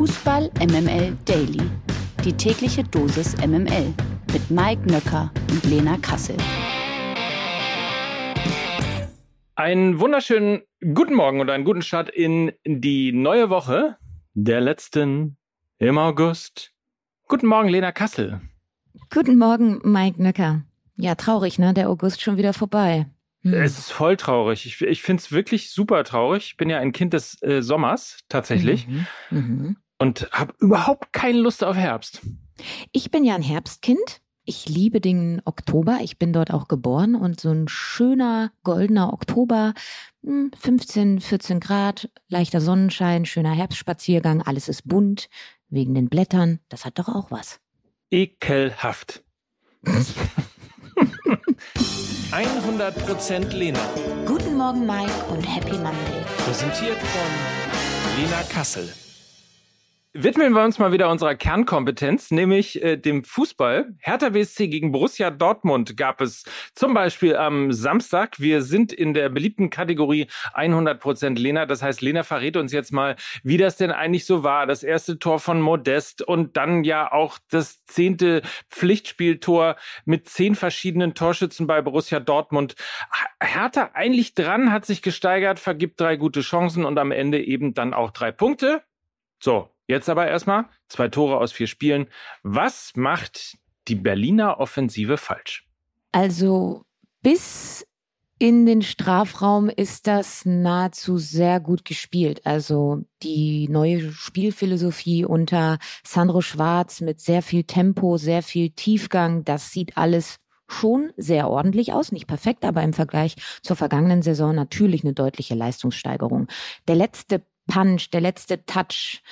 Fußball MML Daily. Die tägliche Dosis MML mit Mike Nöcker und Lena Kassel. Einen wunderschönen guten Morgen und einen guten Start in die neue Woche der letzten im August. Guten Morgen, Lena Kassel. Guten Morgen, Mike Nöcker. Ja, traurig, ne? Der August schon wieder vorbei. Hm. Es ist voll traurig. Ich, ich finde es wirklich super traurig. Ich bin ja ein Kind des äh, Sommers tatsächlich mhm. Mhm. Und habe überhaupt keine Lust auf Herbst. Ich bin ja ein Herbstkind. Ich liebe den Oktober. Ich bin dort auch geboren und so ein schöner goldener Oktober, 15, hm, 14 Grad, leichter Sonnenschein, schöner Herbstspaziergang, alles ist bunt wegen den Blättern. Das hat doch auch was. Ekelhaft. 100% Lena. Guten Morgen, Mike, und Happy Monday. Präsentiert von Lena Kassel. Widmen wir uns mal wieder unserer Kernkompetenz, nämlich äh, dem Fußball. Hertha BSC gegen Borussia Dortmund gab es zum Beispiel am Samstag. Wir sind in der beliebten Kategorie 100% Lena. Das heißt, Lena verrät uns jetzt mal, wie das denn eigentlich so war. Das erste Tor von Modest und dann ja auch das zehnte Pflichtspieltor mit zehn verschiedenen Torschützen bei Borussia Dortmund. Hertha eigentlich dran, hat sich gesteigert, vergibt drei gute Chancen und am Ende eben dann auch drei Punkte. So, Jetzt aber erstmal zwei Tore aus vier Spielen. Was macht die Berliner Offensive falsch? Also bis in den Strafraum ist das nahezu sehr gut gespielt. Also die neue Spielphilosophie unter Sandro Schwarz mit sehr viel Tempo, sehr viel Tiefgang, das sieht alles schon sehr ordentlich aus. Nicht perfekt, aber im Vergleich zur vergangenen Saison natürlich eine deutliche Leistungssteigerung. Der letzte Punch, der letzte Touch,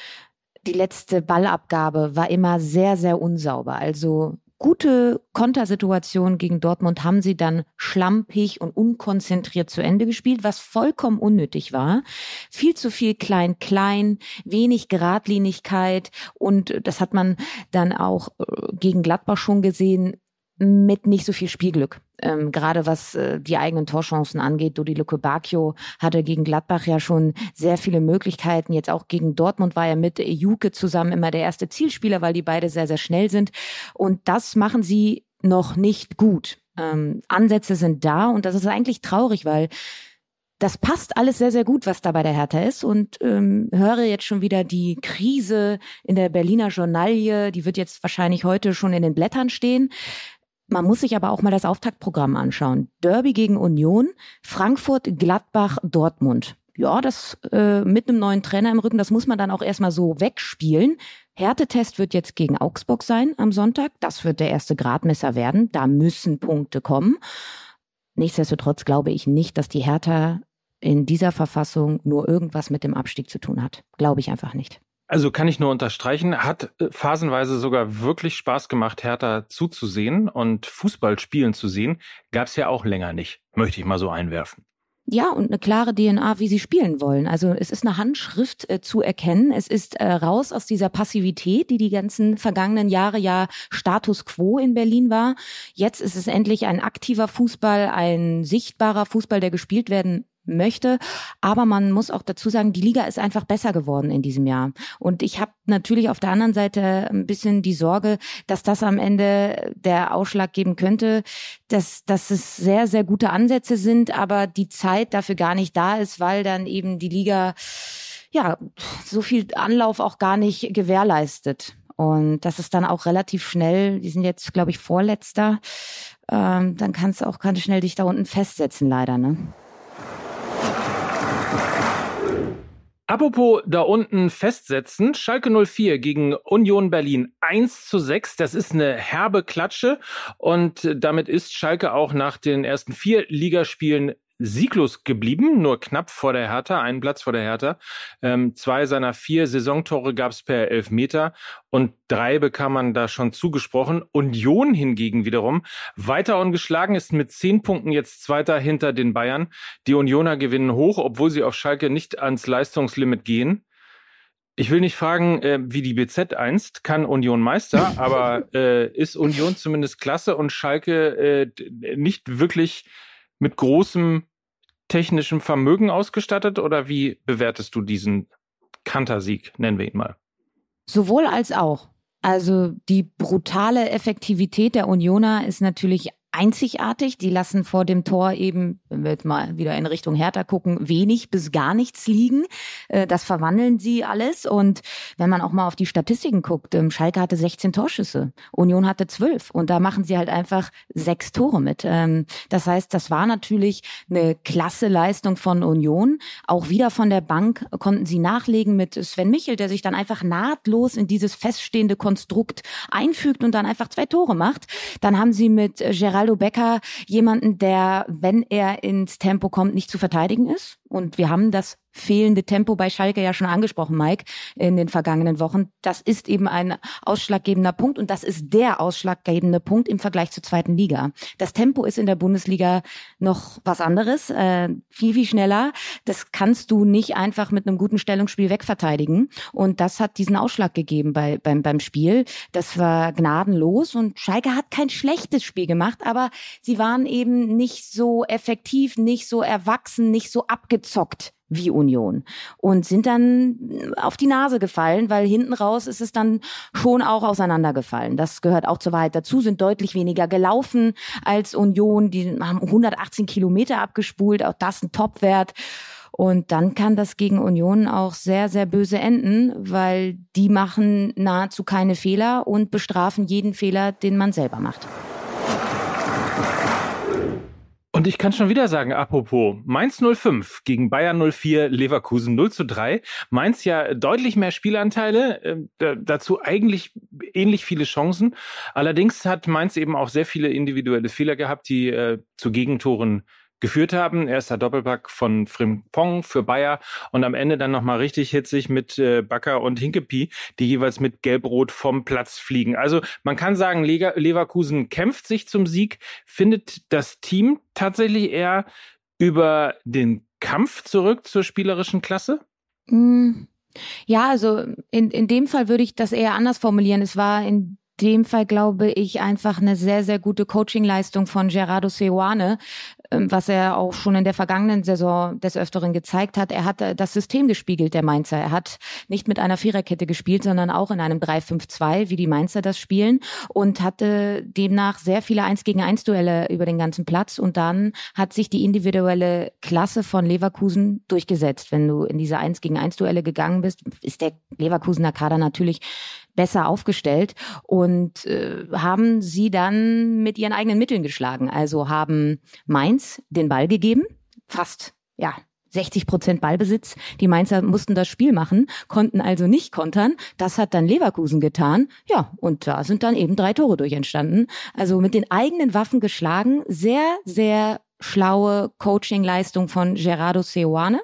die letzte Ballabgabe war immer sehr, sehr unsauber. Also gute Kontersituation gegen Dortmund haben sie dann schlampig und unkonzentriert zu Ende gespielt, was vollkommen unnötig war. Viel zu viel klein-klein, wenig Geradlinigkeit und das hat man dann auch äh, gegen Gladbach schon gesehen mit nicht so viel Spielglück. Ähm, gerade was äh, die eigenen Torchancen angeht. Dodi Luke Bacchio hatte gegen Gladbach ja schon sehr viele Möglichkeiten. Jetzt auch gegen Dortmund war er mit Juke zusammen immer der erste Zielspieler, weil die beide sehr, sehr schnell sind. Und das machen sie noch nicht gut. Ähm, Ansätze sind da und das ist eigentlich traurig, weil das passt alles sehr, sehr gut, was da bei der Hertha ist. Und ähm, höre jetzt schon wieder die Krise in der Berliner Journalie. Die wird jetzt wahrscheinlich heute schon in den Blättern stehen. Man muss sich aber auch mal das Auftaktprogramm anschauen. Derby gegen Union, Frankfurt, Gladbach, Dortmund. Ja, das äh, mit einem neuen Trainer im Rücken, das muss man dann auch erstmal so wegspielen. Härtetest wird jetzt gegen Augsburg sein am Sonntag. Das wird der erste Gradmesser werden. Da müssen Punkte kommen. Nichtsdestotrotz glaube ich nicht, dass die Hertha in dieser Verfassung nur irgendwas mit dem Abstieg zu tun hat. Glaube ich einfach nicht. Also kann ich nur unterstreichen, hat äh, phasenweise sogar wirklich Spaß gemacht, Hertha zuzusehen und Fußball spielen zu sehen. Gab es ja auch länger nicht, möchte ich mal so einwerfen. Ja, und eine klare DNA, wie sie spielen wollen. Also es ist eine Handschrift äh, zu erkennen. Es ist äh, raus aus dieser Passivität, die die ganzen vergangenen Jahre ja Status quo in Berlin war. Jetzt ist es endlich ein aktiver Fußball, ein sichtbarer Fußball, der gespielt werden möchte. Aber man muss auch dazu sagen, die Liga ist einfach besser geworden in diesem Jahr. Und ich habe natürlich auf der anderen Seite ein bisschen die Sorge, dass das am Ende der Ausschlag geben könnte, dass, dass es sehr, sehr gute Ansätze sind, aber die Zeit dafür gar nicht da ist, weil dann eben die Liga ja so viel Anlauf auch gar nicht gewährleistet. Und das ist dann auch relativ schnell, die sind jetzt, glaube ich, Vorletzter, ähm, dann kannst du auch ganz schnell dich da unten festsetzen, leider, ne? Apropos da unten festsetzen, Schalke 04 gegen Union Berlin 1 zu 6, das ist eine herbe Klatsche. Und damit ist Schalke auch nach den ersten vier Ligaspielen sieglos geblieben, nur knapp vor der Hertha, einen Platz vor der Hertha. Ähm, zwei seiner vier Saisontore gab es per Elfmeter und drei bekam man da schon zugesprochen. Union hingegen wiederum weiter ungeschlagen ist mit zehn Punkten jetzt Zweiter hinter den Bayern. Die Unioner gewinnen hoch, obwohl sie auf Schalke nicht ans Leistungslimit gehen. Ich will nicht fragen, äh, wie die BZ einst, kann Union Meister, aber äh, ist Union zumindest klasse und Schalke äh, nicht wirklich mit großem technischem Vermögen ausgestattet oder wie bewertest du diesen Kantersieg, nennen wir ihn mal? Sowohl als auch. Also die brutale Effektivität der Unioner ist natürlich einzigartig. Die lassen vor dem Tor eben, wenn wir jetzt mal wieder in Richtung Hertha gucken, wenig bis gar nichts liegen. Äh, das verwandeln sie alles. Und wenn man auch mal auf die Statistiken guckt, ähm, Schalke hatte 16 Torschüsse, Union hatte 12. Und da machen sie halt einfach sechs Tore mit. Ähm, das heißt, das war natürlich eine klasse Leistung von Union. Auch wieder von der Bank konnten sie nachlegen mit Sven Michel, der sich dann einfach nahtlos in dieses feststehende Konstrukt einfügt und dann einfach zwei Tore macht. Dann haben sie mit Gerard Geraldo Becker jemanden, der, wenn er ins Tempo kommt, nicht zu verteidigen ist. Und wir haben das fehlende Tempo bei Schalke ja schon angesprochen, Mike, in den vergangenen Wochen. Das ist eben ein ausschlaggebender Punkt und das ist der ausschlaggebende Punkt im Vergleich zur zweiten Liga. Das Tempo ist in der Bundesliga noch was anderes, äh, viel, viel schneller. Das kannst du nicht einfach mit einem guten Stellungsspiel wegverteidigen. Und das hat diesen Ausschlag gegeben bei, beim, beim Spiel. Das war gnadenlos und Schalke hat kein schlechtes Spiel gemacht, aber sie waren eben nicht so effektiv, nicht so erwachsen, nicht so abgezockt wie Union und sind dann auf die Nase gefallen, weil hinten raus ist es dann schon auch auseinandergefallen. Das gehört auch zur Wahrheit dazu, sind deutlich weniger gelaufen als Union, die haben 118 Kilometer abgespult, auch das ein Topwert. Und dann kann das gegen Union auch sehr, sehr böse enden, weil die machen nahezu keine Fehler und bestrafen jeden Fehler, den man selber macht. Und ich kann schon wieder sagen, apropos, Mainz 05 gegen Bayern 04, Leverkusen 0 zu 3. Mainz ja deutlich mehr Spielanteile, äh, dazu eigentlich ähnlich viele Chancen. Allerdings hat Mainz eben auch sehr viele individuelle Fehler gehabt, die äh, zu Gegentoren geführt haben. Erster Doppelpack von Frimpong für Bayer und am Ende dann nochmal richtig hitzig mit äh, Bakker und Hinkepi, die jeweils mit Gelb-Rot vom Platz fliegen. Also man kann sagen, Leverkusen kämpft sich zum Sieg, findet das Team tatsächlich eher über den Kampf zurück zur spielerischen Klasse? Mm. Ja, also in, in dem Fall würde ich das eher anders formulieren. Es war in dem Fall glaube ich einfach eine sehr, sehr gute Coachingleistung von Gerardo Seoane, was er auch schon in der vergangenen Saison des Öfteren gezeigt hat. Er hat äh, das System gespiegelt, der Mainzer. Er hat nicht mit einer Viererkette gespielt, sondern auch in einem 3-5-2, wie die Mainzer das spielen und hatte demnach sehr viele 1 gegen 1 Duelle über den ganzen Platz und dann hat sich die individuelle Klasse von Leverkusen durchgesetzt. Wenn du in diese 1 gegen 1 Duelle gegangen bist, ist der Leverkusener Kader natürlich besser aufgestellt und äh, haben sie dann mit ihren eigenen Mitteln geschlagen. Also haben Mainz den Ball gegeben, fast, ja, 60 Prozent Ballbesitz. Die Mainzer mussten das Spiel machen, konnten also nicht kontern. Das hat dann Leverkusen getan. Ja, und da sind dann eben drei Tore durch entstanden. Also mit den eigenen Waffen geschlagen. Sehr, sehr schlaue Coaching-Leistung von Gerardo Seoane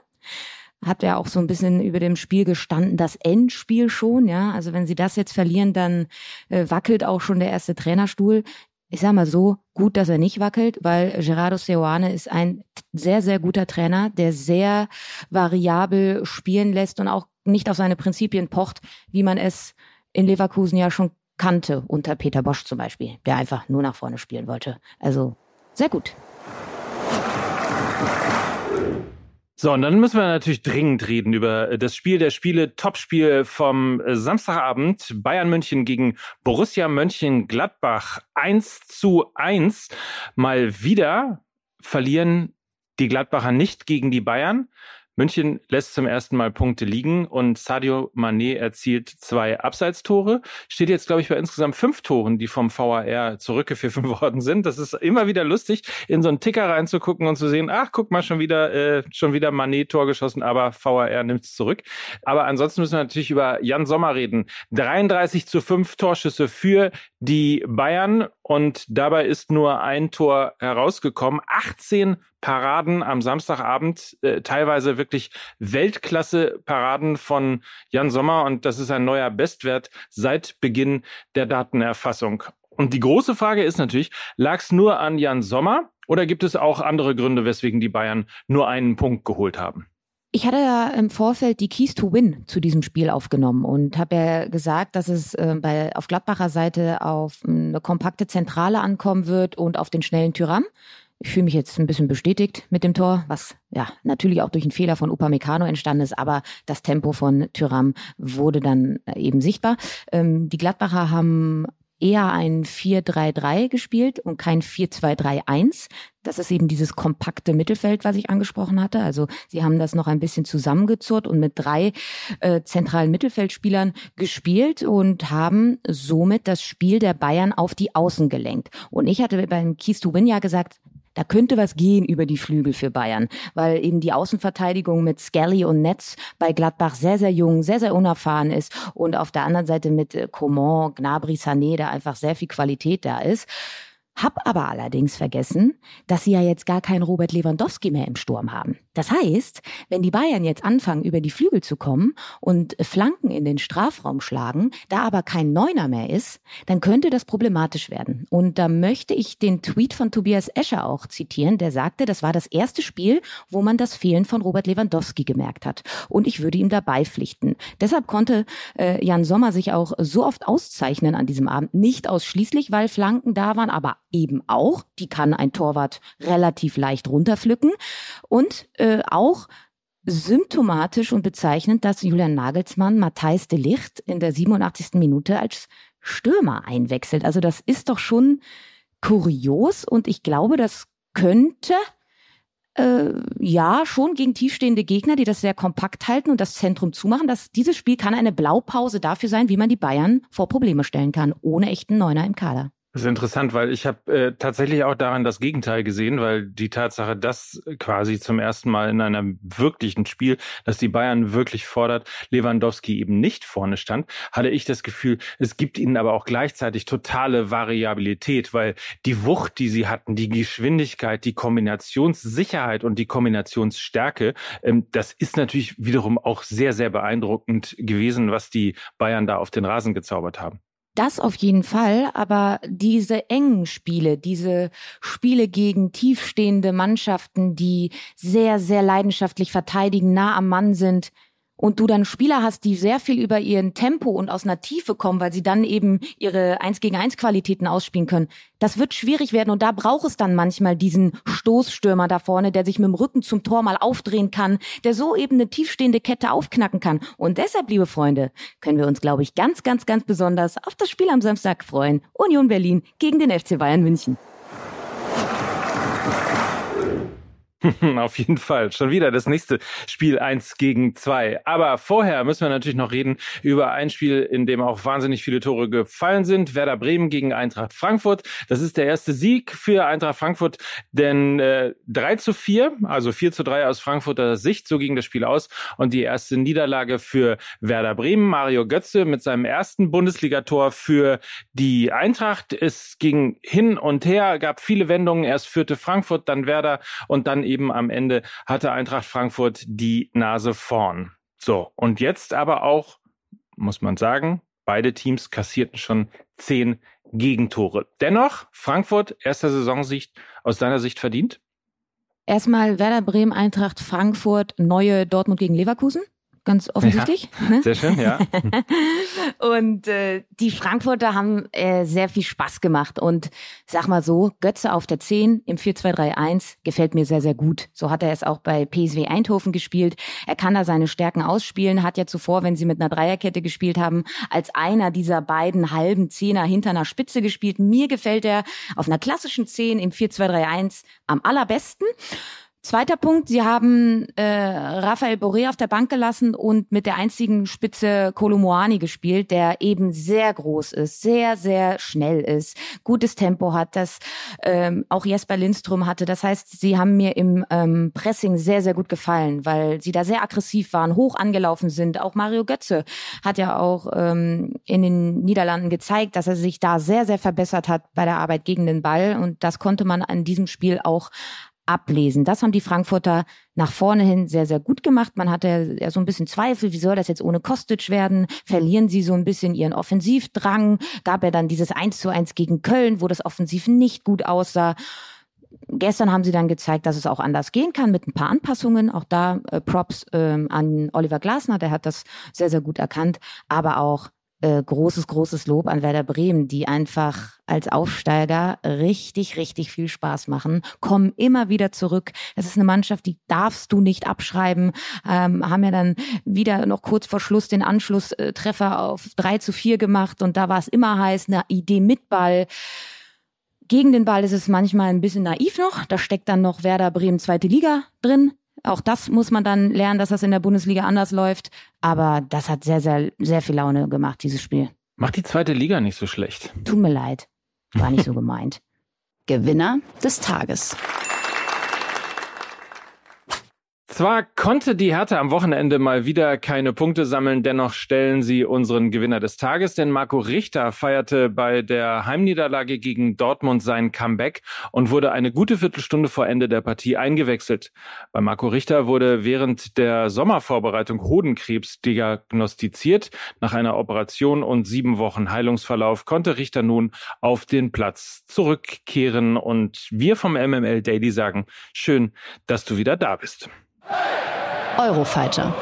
hat ja auch so ein bisschen über dem Spiel gestanden, das Endspiel schon, ja. Also wenn sie das jetzt verlieren, dann äh, wackelt auch schon der erste Trainerstuhl. Ich sag mal so, gut, dass er nicht wackelt, weil Gerardo Seoane ist ein sehr, sehr guter Trainer, der sehr variabel spielen lässt und auch nicht auf seine Prinzipien pocht, wie man es in Leverkusen ja schon kannte, unter Peter Bosch zum Beispiel, der einfach nur nach vorne spielen wollte. Also sehr gut. So, und dann müssen wir natürlich dringend reden über äh, das Spiel der Spiele, Topspiel vom äh, Samstagabend. Bayern München gegen Borussia Mönchengladbach. 1 zu 1. Mal wieder verlieren die Gladbacher nicht gegen die Bayern. München lässt zum ersten Mal Punkte liegen und Sadio Mané erzielt zwei Abseitstore. Steht jetzt, glaube ich, bei insgesamt fünf Toren, die vom VAR zurückgepfiffen worden sind. Das ist immer wieder lustig, in so einen Ticker reinzugucken und zu sehen, ach, guck mal, schon wieder, äh, schon wieder Mané Tor geschossen, aber VAR nimmt es zurück. Aber ansonsten müssen wir natürlich über Jan Sommer reden. 33 zu 5 Torschüsse für die Bayern und dabei ist nur ein Tor herausgekommen. 18 Paraden am Samstagabend, äh, teilweise wirklich Weltklasse-Paraden von Jan Sommer und das ist ein neuer Bestwert seit Beginn der Datenerfassung. Und die große Frage ist natürlich, lag es nur an Jan Sommer oder gibt es auch andere Gründe, weswegen die Bayern nur einen Punkt geholt haben? Ich hatte ja im Vorfeld die Keys to Win zu diesem Spiel aufgenommen und habe ja gesagt, dass es äh, bei, auf Gladbacher Seite auf eine kompakte Zentrale ankommen wird und auf den schnellen Tyram. Ich fühle mich jetzt ein bisschen bestätigt mit dem Tor, was ja natürlich auch durch einen Fehler von Upamecano entstanden ist, aber das Tempo von Tyram wurde dann eben sichtbar. Ähm, die Gladbacher haben eher ein 4-3-3 gespielt und kein 4-2-3-1. Das ist eben dieses kompakte Mittelfeld, was ich angesprochen hatte. Also sie haben das noch ein bisschen zusammengezurrt und mit drei äh, zentralen Mittelfeldspielern gespielt und haben somit das Spiel der Bayern auf die Außen gelenkt. Und ich hatte beim Keys to Win ja gesagt, da könnte was gehen über die Flügel für Bayern, weil eben die Außenverteidigung mit Skelly und Netz bei Gladbach sehr, sehr jung, sehr, sehr unerfahren ist und auf der anderen Seite mit äh, Coman, Gnabry, Sané, da einfach sehr viel Qualität da ist. Hab aber allerdings vergessen, dass sie ja jetzt gar keinen Robert Lewandowski mehr im Sturm haben. Das heißt, wenn die Bayern jetzt anfangen, über die Flügel zu kommen und Flanken in den Strafraum schlagen, da aber kein Neuner mehr ist, dann könnte das problematisch werden. Und da möchte ich den Tweet von Tobias Escher auch zitieren, der sagte, das war das erste Spiel, wo man das Fehlen von Robert Lewandowski gemerkt hat. Und ich würde ihm dabei pflichten. Deshalb konnte äh, Jan Sommer sich auch so oft auszeichnen an diesem Abend. Nicht ausschließlich, weil Flanken da waren, aber eben auch. Die kann ein Torwart relativ leicht runterpflücken. Und äh, auch symptomatisch und bezeichnend, dass Julian Nagelsmann Matthijs de Licht in der 87. Minute als Stürmer einwechselt. Also das ist doch schon kurios und ich glaube, das könnte äh, ja schon gegen tiefstehende Gegner, die das sehr kompakt halten und das Zentrum zumachen. Dass dieses Spiel kann eine Blaupause dafür sein, wie man die Bayern vor Probleme stellen kann, ohne echten Neuner im Kader. Das ist interessant, weil ich habe äh, tatsächlich auch daran das Gegenteil gesehen, weil die Tatsache, dass quasi zum ersten Mal in einem wirklichen Spiel, dass die Bayern wirklich fordert, Lewandowski eben nicht vorne stand, hatte ich das Gefühl, es gibt ihnen aber auch gleichzeitig totale Variabilität, weil die Wucht, die sie hatten, die Geschwindigkeit, die Kombinationssicherheit und die Kombinationsstärke, ähm, das ist natürlich wiederum auch sehr, sehr beeindruckend gewesen, was die Bayern da auf den Rasen gezaubert haben. Das auf jeden Fall, aber diese engen Spiele, diese Spiele gegen tiefstehende Mannschaften, die sehr, sehr leidenschaftlich verteidigen, nah am Mann sind, und du dann Spieler hast, die sehr viel über ihren Tempo und aus einer Tiefe kommen, weil sie dann eben ihre 1 gegen 1 Qualitäten ausspielen können. Das wird schwierig werden und da braucht es dann manchmal diesen Stoßstürmer da vorne, der sich mit dem Rücken zum Tor mal aufdrehen kann, der so eben eine tiefstehende Kette aufknacken kann. Und deshalb, liebe Freunde, können wir uns, glaube ich, ganz, ganz, ganz besonders auf das Spiel am Samstag freuen. Union Berlin gegen den FC Bayern München. Auf jeden Fall. Schon wieder das nächste Spiel eins gegen zwei. Aber vorher müssen wir natürlich noch reden über ein Spiel, in dem auch wahnsinnig viele Tore gefallen sind. Werder Bremen gegen Eintracht Frankfurt. Das ist der erste Sieg für Eintracht Frankfurt, denn äh, 3 zu 4, also 4 zu 3 aus Frankfurter Sicht, so ging das Spiel aus. Und die erste Niederlage für Werder Bremen. Mario Götze mit seinem ersten Bundesligator für die Eintracht. Es ging hin und her, gab viele Wendungen. Erst führte Frankfurt, dann Werder und dann eben eben am Ende hatte Eintracht Frankfurt die Nase vorn. So, und jetzt aber auch, muss man sagen, beide Teams kassierten schon zehn Gegentore. Dennoch, Frankfurt, erster Saisonsicht aus deiner Sicht verdient? Erstmal Werder Bremen, Eintracht Frankfurt, neue Dortmund gegen Leverkusen ganz offensichtlich. Ja, ne? sehr schön, ja. und äh, die Frankfurter haben äh, sehr viel Spaß gemacht. Und sag mal so, Götze auf der 10 im 4-2-3-1 gefällt mir sehr, sehr gut. So hat er es auch bei PSW Eindhoven gespielt. Er kann da seine Stärken ausspielen, hat ja zuvor, wenn sie mit einer Dreierkette gespielt haben, als einer dieser beiden halben Zehner hinter einer Spitze gespielt. Mir gefällt er auf einer klassischen 10 im 4-2-3-1 am allerbesten. Zweiter Punkt, Sie haben äh, Rafael Boré auf der Bank gelassen und mit der einzigen Spitze Kolomoani gespielt, der eben sehr groß ist, sehr, sehr schnell ist, gutes Tempo hat, das ähm, auch Jesper Lindström hatte. Das heißt, Sie haben mir im ähm, Pressing sehr, sehr gut gefallen, weil Sie da sehr aggressiv waren, hoch angelaufen sind. Auch Mario Götze hat ja auch ähm, in den Niederlanden gezeigt, dass er sich da sehr, sehr verbessert hat bei der Arbeit gegen den Ball. Und das konnte man an diesem Spiel auch ablesen. Das haben die Frankfurter nach vorne hin sehr, sehr gut gemacht. Man hatte ja so ein bisschen Zweifel, wie soll das jetzt ohne Kostic werden? Verlieren sie so ein bisschen ihren Offensivdrang? Gab ja dann dieses 1 zu 1 gegen Köln, wo das Offensiv nicht gut aussah. Gestern haben sie dann gezeigt, dass es auch anders gehen kann mit ein paar Anpassungen. Auch da äh, Props ähm, an Oliver Glasner, der hat das sehr, sehr gut erkannt. Aber auch äh, großes, großes Lob an Werder Bremen, die einfach als Aufsteiger richtig, richtig viel Spaß machen, kommen immer wieder zurück. Das ist eine Mannschaft, die darfst du nicht abschreiben, ähm, haben ja dann wieder noch kurz vor Schluss den Anschlusstreffer auf 3 zu 4 gemacht und da war es immer heiß, eine Idee mit Ball. Gegen den Ball ist es manchmal ein bisschen naiv noch. Da steckt dann noch Werder Bremen zweite Liga drin. Auch das muss man dann lernen, dass das in der Bundesliga anders läuft. Aber das hat sehr, sehr, sehr viel Laune gemacht, dieses Spiel. Macht die zweite Liga nicht so schlecht. Tut mir leid. War nicht so gemeint. Gewinner des Tages. Zwar konnte die Hertha am Wochenende mal wieder keine Punkte sammeln, dennoch stellen sie unseren Gewinner des Tages, denn Marco Richter feierte bei der Heimniederlage gegen Dortmund sein Comeback und wurde eine gute Viertelstunde vor Ende der Partie eingewechselt. Bei Marco Richter wurde während der Sommervorbereitung Hodenkrebs diagnostiziert. Nach einer Operation und sieben Wochen Heilungsverlauf konnte Richter nun auf den Platz zurückkehren und wir vom MML Daily sagen, schön, dass du wieder da bist. Eurofighter.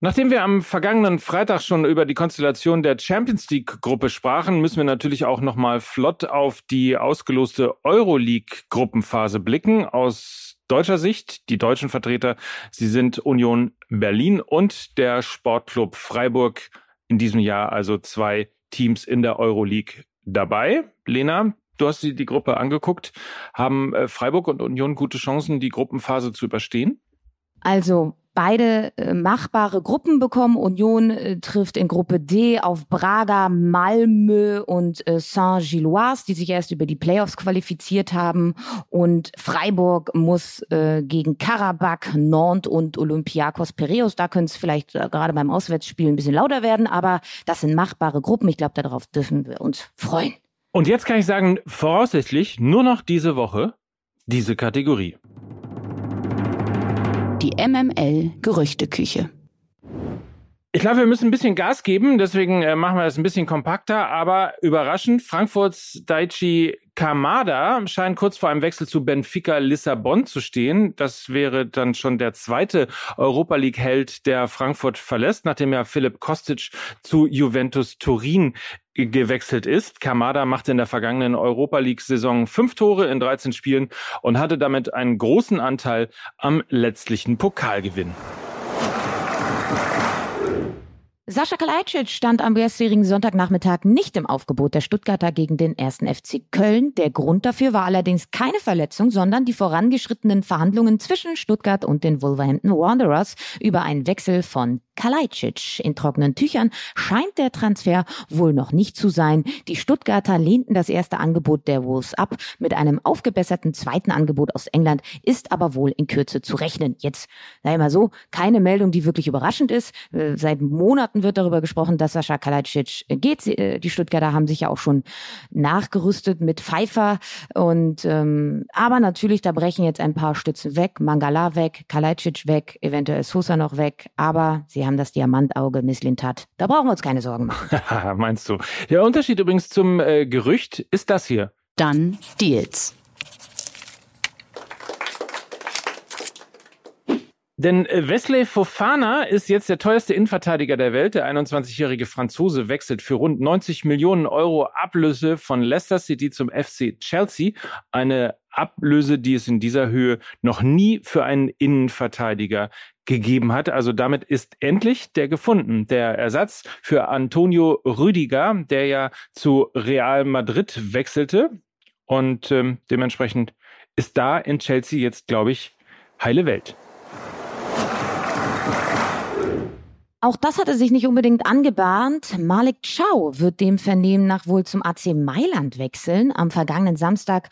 Nachdem wir am vergangenen Freitag schon über die Konstellation der Champions League Gruppe sprachen, müssen wir natürlich auch noch mal flott auf die ausgeloste Euroleague Gruppenphase blicken. Aus deutscher Sicht, die deutschen Vertreter, sie sind Union Berlin und der Sportclub Freiburg. In diesem Jahr also zwei Teams in der Euroleague dabei. Lena, Du hast dir die Gruppe angeguckt. Haben äh, Freiburg und Union gute Chancen, die Gruppenphase zu überstehen? Also beide äh, machbare Gruppen bekommen. Union äh, trifft in Gruppe D auf Braga, Malmö und äh, Saint-Gilloise, die sich erst über die Playoffs qualifiziert haben. Und Freiburg muss äh, gegen Karabakh, Nantes und Olympiakos Piraeus. Da könnte es vielleicht äh, gerade beim Auswärtsspiel ein bisschen lauter werden, aber das sind machbare Gruppen. Ich glaube, darauf dürfen wir uns freuen. Und jetzt kann ich sagen, voraussichtlich nur noch diese Woche diese Kategorie. Die MML Gerüchteküche. Ich glaube, wir müssen ein bisschen Gas geben, deswegen äh, machen wir das ein bisschen kompakter, aber überraschend, Frankfurts Daichi Kamada scheint kurz vor einem Wechsel zu Benfica Lissabon zu stehen. Das wäre dann schon der zweite Europa League Held, der Frankfurt verlässt, nachdem ja Philipp Kostic zu Juventus Turin gewechselt ist. Kamada machte in der vergangenen Europa League Saison fünf Tore in 13 Spielen und hatte damit einen großen Anteil am letztlichen Pokalgewinn. Sascha Kalajdzic stand am gestrigen Sonntagnachmittag nicht im Aufgebot der Stuttgarter gegen den ersten FC Köln. Der Grund dafür war allerdings keine Verletzung, sondern die vorangeschrittenen Verhandlungen zwischen Stuttgart und den Wolverhampton Wanderers über einen Wechsel von Kalajdzic. In trockenen Tüchern scheint der Transfer wohl noch nicht zu sein. Die Stuttgarter lehnten das erste Angebot der Wolves ab. Mit einem aufgebesserten zweiten Angebot aus England ist aber wohl in Kürze zu rechnen. Jetzt, sei mal so, keine Meldung, die wirklich überraschend ist. Äh, seit Monaten wird darüber gesprochen, dass Sascha Kalajdzic geht. Äh, die Stuttgarter haben sich ja auch schon nachgerüstet mit Pfeiffer und ähm, aber natürlich, da brechen jetzt ein paar Stützen weg. Mangala weg, Kalajdzic weg, eventuell Sosa noch weg, aber sie haben das Diamantauge Misslintat. Da brauchen wir uns keine Sorgen machen. Meinst du? Der Unterschied übrigens zum äh, Gerücht ist das hier. Dann Deals. Denn äh, Wesley Fofana ist jetzt der teuerste Innenverteidiger der Welt. Der 21-jährige Franzose wechselt für rund 90 Millionen Euro Ablöse von Leicester City zum FC Chelsea. Eine Ablöse, die es in dieser Höhe noch nie für einen Innenverteidiger gegeben hat. Also damit ist endlich der gefunden, der Ersatz für Antonio Rüdiger, der ja zu Real Madrid wechselte. Und ähm, dementsprechend ist da in Chelsea jetzt, glaube ich, heile Welt. Auch das hatte sich nicht unbedingt angebahnt. Malik Chow wird dem Vernehmen nach wohl zum AC Mailand wechseln. Am vergangenen Samstag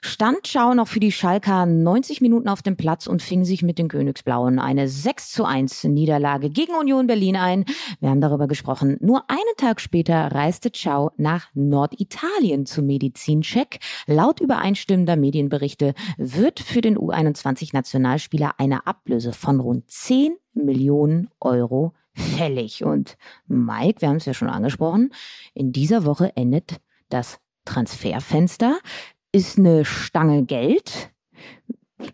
stand Chow noch für die Schalker 90 Minuten auf dem Platz und fing sich mit den Königsblauen eine 6 zu 1 Niederlage gegen Union Berlin ein. Wir haben darüber gesprochen. Nur einen Tag später reiste Chow nach Norditalien zum Medizincheck. Laut übereinstimmender Medienberichte wird für den U21-Nationalspieler eine Ablöse von rund 10 Millionen Euro fällig. Und Mike, wir haben es ja schon angesprochen, in dieser Woche endet das Transferfenster, ist eine Stange Geld.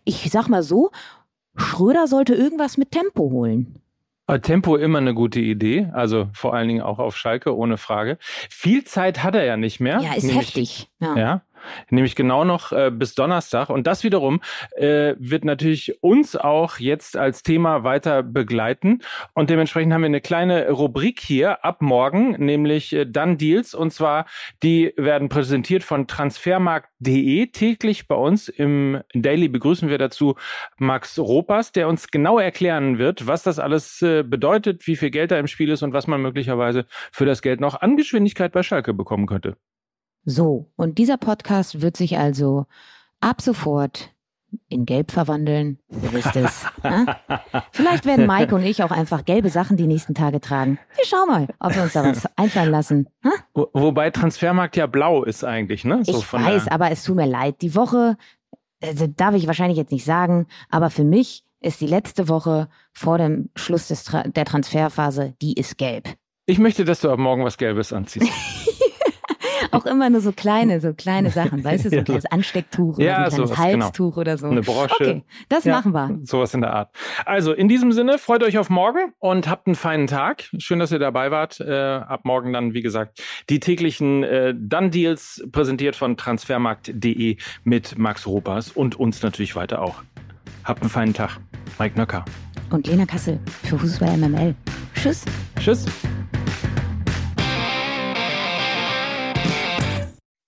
Ich sag mal so, Schröder sollte irgendwas mit Tempo holen. Tempo immer eine gute Idee, also vor allen Dingen auch auf Schalke, ohne Frage. Viel Zeit hat er ja nicht mehr. Ja, ist heftig. Ja. ja nämlich genau noch äh, bis Donnerstag. Und das wiederum äh, wird natürlich uns auch jetzt als Thema weiter begleiten. Und dementsprechend haben wir eine kleine Rubrik hier ab morgen, nämlich äh, Dann Deals. Und zwar, die werden präsentiert von transfermarkt.de. Täglich bei uns im Daily begrüßen wir dazu Max Ropas, der uns genau erklären wird, was das alles äh, bedeutet, wie viel Geld da im Spiel ist und was man möglicherweise für das Geld noch an Geschwindigkeit bei Schalke bekommen könnte. So, und dieser Podcast wird sich also ab sofort in Gelb verwandeln. Ihr wisst es. ja? Vielleicht werden Mike und ich auch einfach gelbe Sachen die nächsten Tage tragen. Wir schauen mal, ob wir uns da was einfallen lassen. Wo, wobei Transfermarkt ja blau ist eigentlich, ne? So ich weiß, aber es tut mir leid. Die Woche, also darf ich wahrscheinlich jetzt nicht sagen, aber für mich ist die letzte Woche vor dem Schluss des Tra der Transferphase, die ist gelb. Ich möchte, dass du ab morgen was Gelbes anziehst. auch immer nur so kleine, so kleine Sachen, weißt du, so ein kleines Anstecktuch oder ja, so ein kleines sowas, genau. Halstuch genau. oder so. Eine Brosche. Okay, das ja, machen wir. Sowas in der Art. Also in diesem Sinne, freut euch auf morgen und habt einen feinen Tag. Schön, dass ihr dabei wart. Äh, ab morgen dann, wie gesagt, die täglichen äh, Done-Deals präsentiert von transfermarkt.de mit Max Ropas und uns natürlich weiter auch. Habt einen feinen Tag. Mike Nöcker. Und Lena Kassel für Fußball MML. Tschüss. Tschüss.